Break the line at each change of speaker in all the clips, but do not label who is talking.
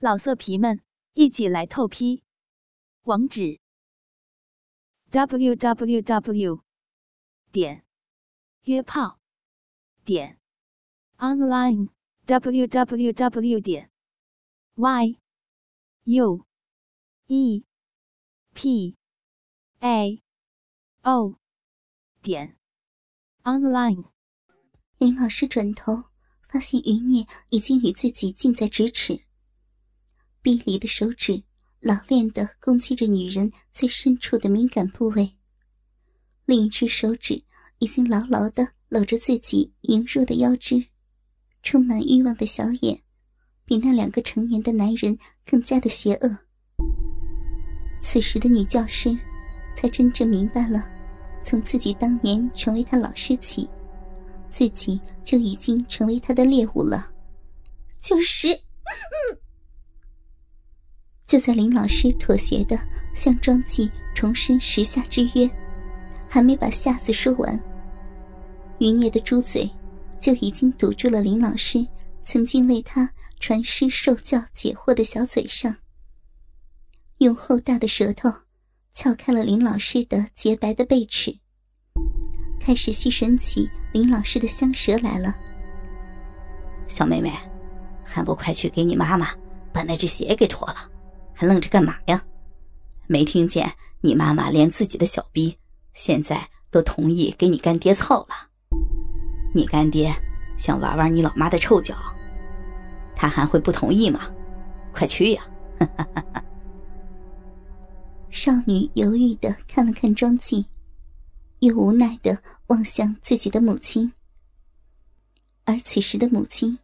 老色皮们，一起来透批！网址：w w w 点约炮点 online w w w 点 y u e p a o 点 online。
林老师转头发现余孽已经与自己近在咫尺。逼离的手指老练的攻击着女人最深处的敏感部位，另一只手指已经牢牢的搂着自己羸弱的腰肢，充满欲望的小眼比那两个成年的男人更加的邪恶。此时的女教师才真正明白了，从自己当年成为他老师起，自己就已经成为他的猎物了。就是。就在林老师妥协的向庄记重申时下之约，还没把“下”字说完，余孽的猪嘴就已经堵住了林老师曾经为他传师受教解惑的小嘴上，用厚大的舌头撬开了林老师的洁白的背齿，开始吸吮起林老师的香舌来了。
小妹妹，还不快去给你妈妈把那只鞋给脱了！还愣着干嘛呀？没听见你妈妈连自己的小逼现在都同意给你干爹操了？你干爹想玩玩你老妈的臭脚，他还会不同意吗？快去呀！
少女犹豫的看了看庄纪，又无奈的望向自己的母亲，而此时的母亲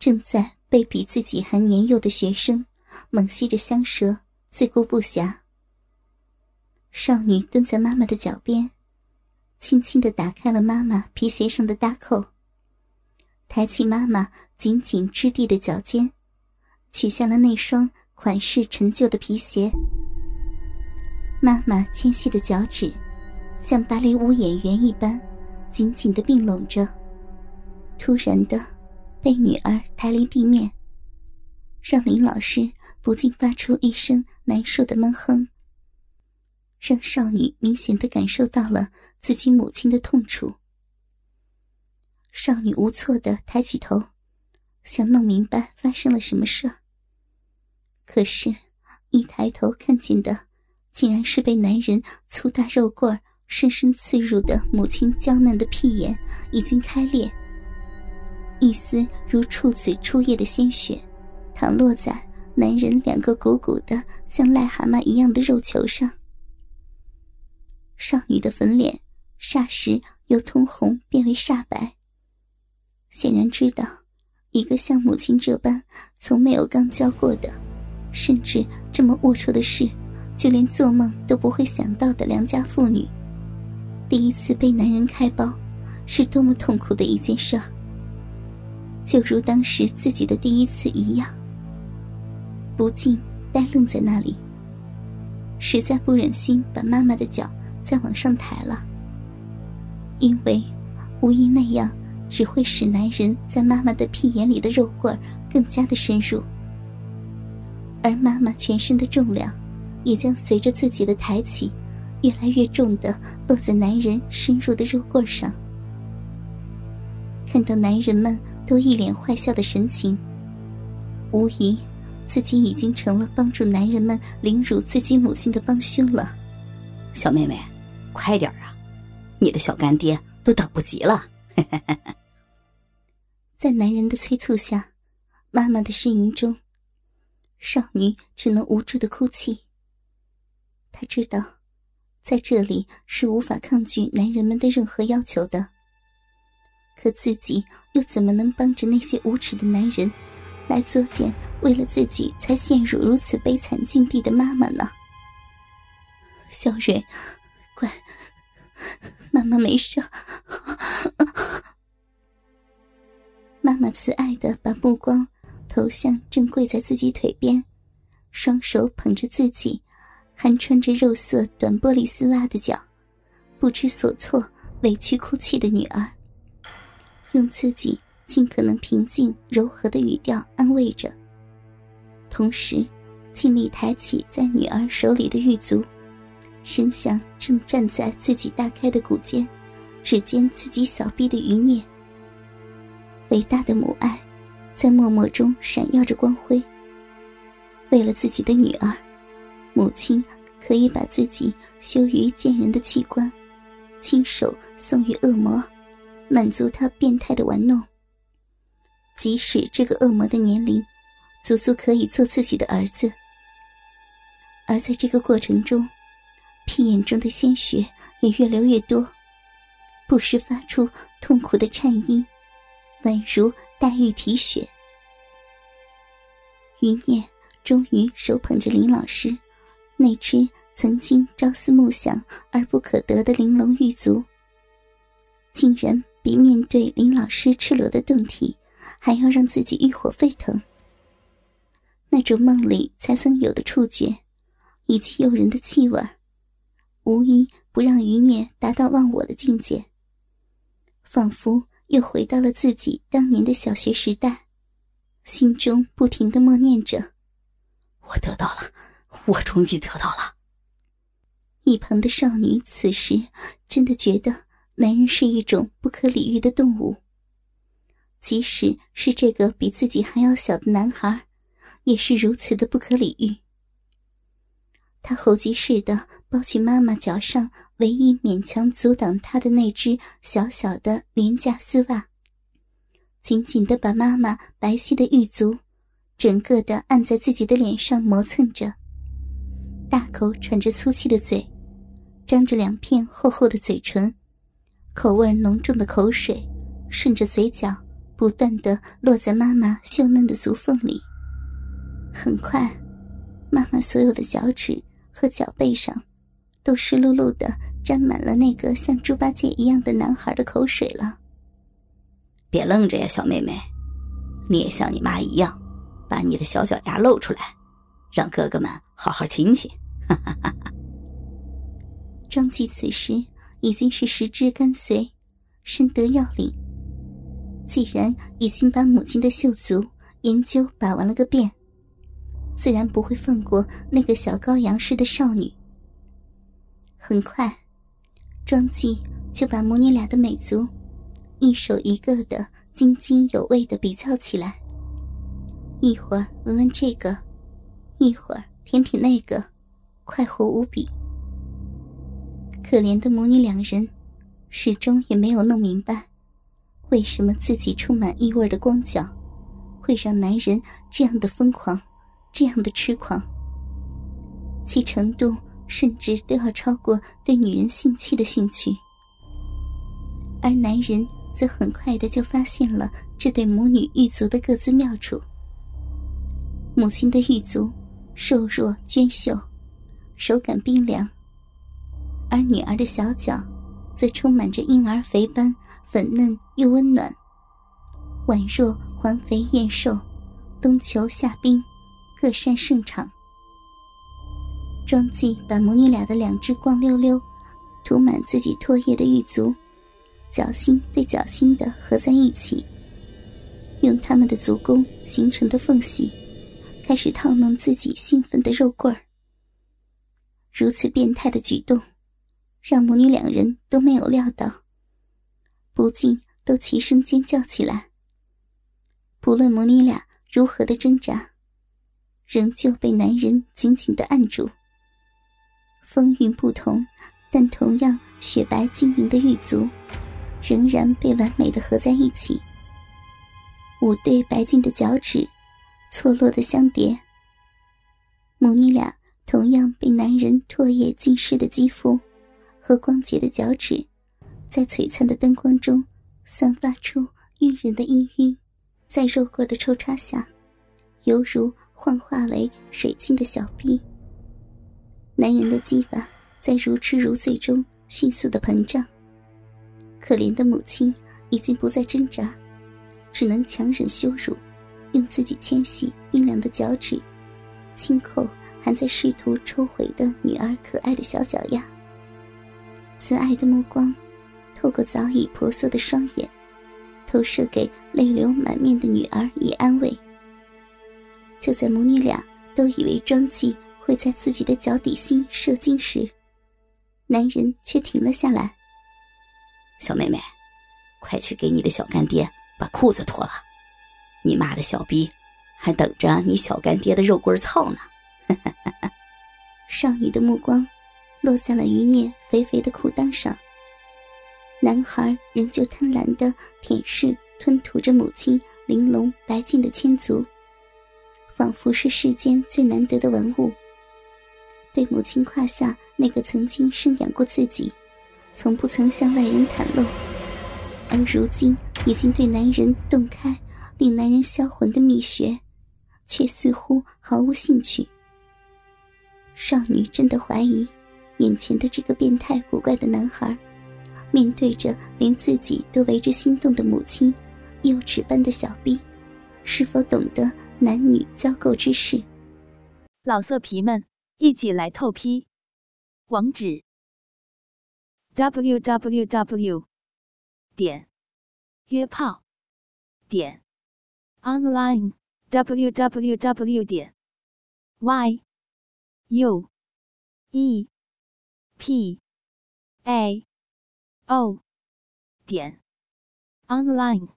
正在被比自己还年幼的学生。猛吸着香舌，自顾不暇。少女蹲在妈妈的脚边，轻轻的打开了妈妈皮鞋上的搭扣，抬起妈妈紧紧支地的脚尖，取下了那双款式陈旧的皮鞋。妈妈纤细的脚趾，像芭蕾舞演员一般，紧紧的并拢着。突然的，被女儿抬离地面。让林老师不禁发出一声难受的闷哼，让少女明显的感受到了自己母亲的痛楚。少女无措的抬起头，想弄明白发生了什么事。可是，一抬头看见的，竟然是被男人粗大肉棍深深刺入的母亲娇嫩的屁眼已经开裂，一丝如处子初夜的鲜血。躺落在男人两个鼓鼓的像癞蛤蟆一样的肉球上，少女的粉脸霎时由通红变为煞白。显然知道，一个像母亲这般从没有刚交过的，甚至这么龌龊的事，就连做梦都不会想到的良家妇女，第一次被男人开包，是多么痛苦的一件事，就如当时自己的第一次一样。不禁呆愣在那里，实在不忍心把妈妈的脚再往上抬了，因为无疑那样只会使男人在妈妈的屁眼里的肉棍更加的深入，而妈妈全身的重量也将随着自己的抬起，越来越重的落在男人深入的肉棍上。看到男人们都一脸坏笑的神情，无疑。自己已经成了帮助男人们凌辱自己母亲的帮凶了，
小妹妹，快点啊！你的小干爹都等不及了。
在男人的催促下，妈妈的呻吟中，少女只能无助的哭泣。她知道，在这里是无法抗拒男人们的任何要求的，可自己又怎么能帮着那些无耻的男人？来作践为了自己才陷入如此悲惨境地的妈妈呢？小蕊，乖，妈妈没事。妈妈慈爱的把目光投向正跪在自己腿边，双手捧着自己还穿着肉色短玻璃丝袜的脚，不知所措、委屈哭泣的女儿，用自己。尽可能平静柔和的语调安慰着，同时尽力抬起在女儿手里的玉足，伸向正站在自己大开的骨间，指尖自己小臂的余孽。伟大的母爱，在默默中闪耀着光辉。为了自己的女儿，母亲可以把自己羞于见人的器官，亲手送与恶魔，满足他变态的玩弄。即使这个恶魔的年龄，足足可以做自己的儿子。而在这个过程中，屁眼中的鲜血也越流越多，不时发出痛苦的颤音。宛如黛玉啼血，余念终于手捧着林老师那只曾经朝思暮想而不可得的玲珑玉足，竟然比面对林老师赤裸的胴体还要让自己欲火沸腾。那种梦里才曾有的触觉，以及诱人的气味，无一不让余孽达到忘我的境界，仿佛。又回到了自己当年的小学时代，心中不停的默念着：“
我得到了，我终于得到了。”
一旁的少女此时真的觉得男人是一种不可理喻的动物，即使是这个比自己还要小的男孩，也是如此的不可理喻。他猴急似的抱起妈妈脚上唯一勉强阻挡他的那只小小的廉价丝袜，紧紧的把妈妈白皙的玉足整个的按在自己的脸上磨蹭着，大口喘着粗气的嘴，张着两片厚厚的嘴唇，口味浓重的口水顺着嘴角不断的落在妈妈秀嫩的足缝里。很快，妈妈所有的脚趾。和脚背上，都湿漉漉的，沾满了那个像猪八戒一样的男孩的口水了。
别愣着呀，小妹妹，你也像你妈一样，把你的小脚丫露出来，让哥哥们好好亲亲。哈哈哈哈
庄姬此时已经是十指干随，深得要领。既然已经把母亲的秀足研究把玩了个遍。自然不会放过那个小羔羊似的少女。很快，庄季就把母女俩的美足一手一个的津津有味的比较起来。一会儿闻闻这个，一会儿舔舔那个，快活无比。可怜的母女两人，始终也没有弄明白，为什么自己充满异味的光脚，会让男人这样的疯狂。这样的痴狂，其程度甚至都要超过对女人性器的兴趣。而男人则很快的就发现了这对母女玉足的各自妙处。母亲的玉足瘦弱娟秀，手感冰凉；而女儿的小脚则充满着婴儿肥般粉嫩又温暖，宛若环肥燕瘦，冬秋夏冰。各擅胜场。庄季把母女俩的两只光溜溜、涂满自己唾液的玉足，脚心对脚心的合在一起，用他们的足弓形成的缝隙，开始套弄自己兴奋的肉棍儿。如此变态的举动，让母女两人都没有料到，不禁都齐声尖叫起来。不论母女俩如何的挣扎。仍旧被男人紧紧的按住。风韵不同，但同样雪白晶莹的玉足，仍然被完美的合在一起。五对白净的脚趾，错落的相叠。母女俩同样被男人唾液浸湿的肌肤，和光洁的脚趾，在璀璨的灯光中，散发出晕人的氤氲，在肉过的抽插下。犹如幻化为水晶的小臂，男人的鸡巴在如痴如醉中迅速的膨胀。可怜的母亲已经不再挣扎，只能强忍羞辱，用自己纤细冰凉的脚趾轻扣还在试图抽回的女儿可爱的小脚丫。慈爱的目光透过早已婆娑的双眼，投射给泪流满面的女儿以安慰。就在母女俩都以为庄纪会在自己的脚底心射精时，男人却停了下来。
小妹妹，快去给你的小干爹把裤子脱了，你妈的小逼还等着你小干爹的肉棍操呢！
少女的目光落在了余孽肥肥的裤裆上，男孩仍旧贪婪的舔舐吞吐着母亲玲珑白净的千足，仿佛是世间最难得的文物。对母亲胯下那个曾经生养过自己。从不曾向外人袒露，而如今已经对男人洞开令男人销魂的秘穴，却似乎毫无兴趣。少女真的怀疑，眼前的这个变态古怪的男孩，面对着连自己都为之心动的母亲，幼稚般的小臂，是否懂得男女交媾之事？
老色皮们，一起来透批！网址。w w w 点约炮点 online w w w 点 y u e p a o 点 online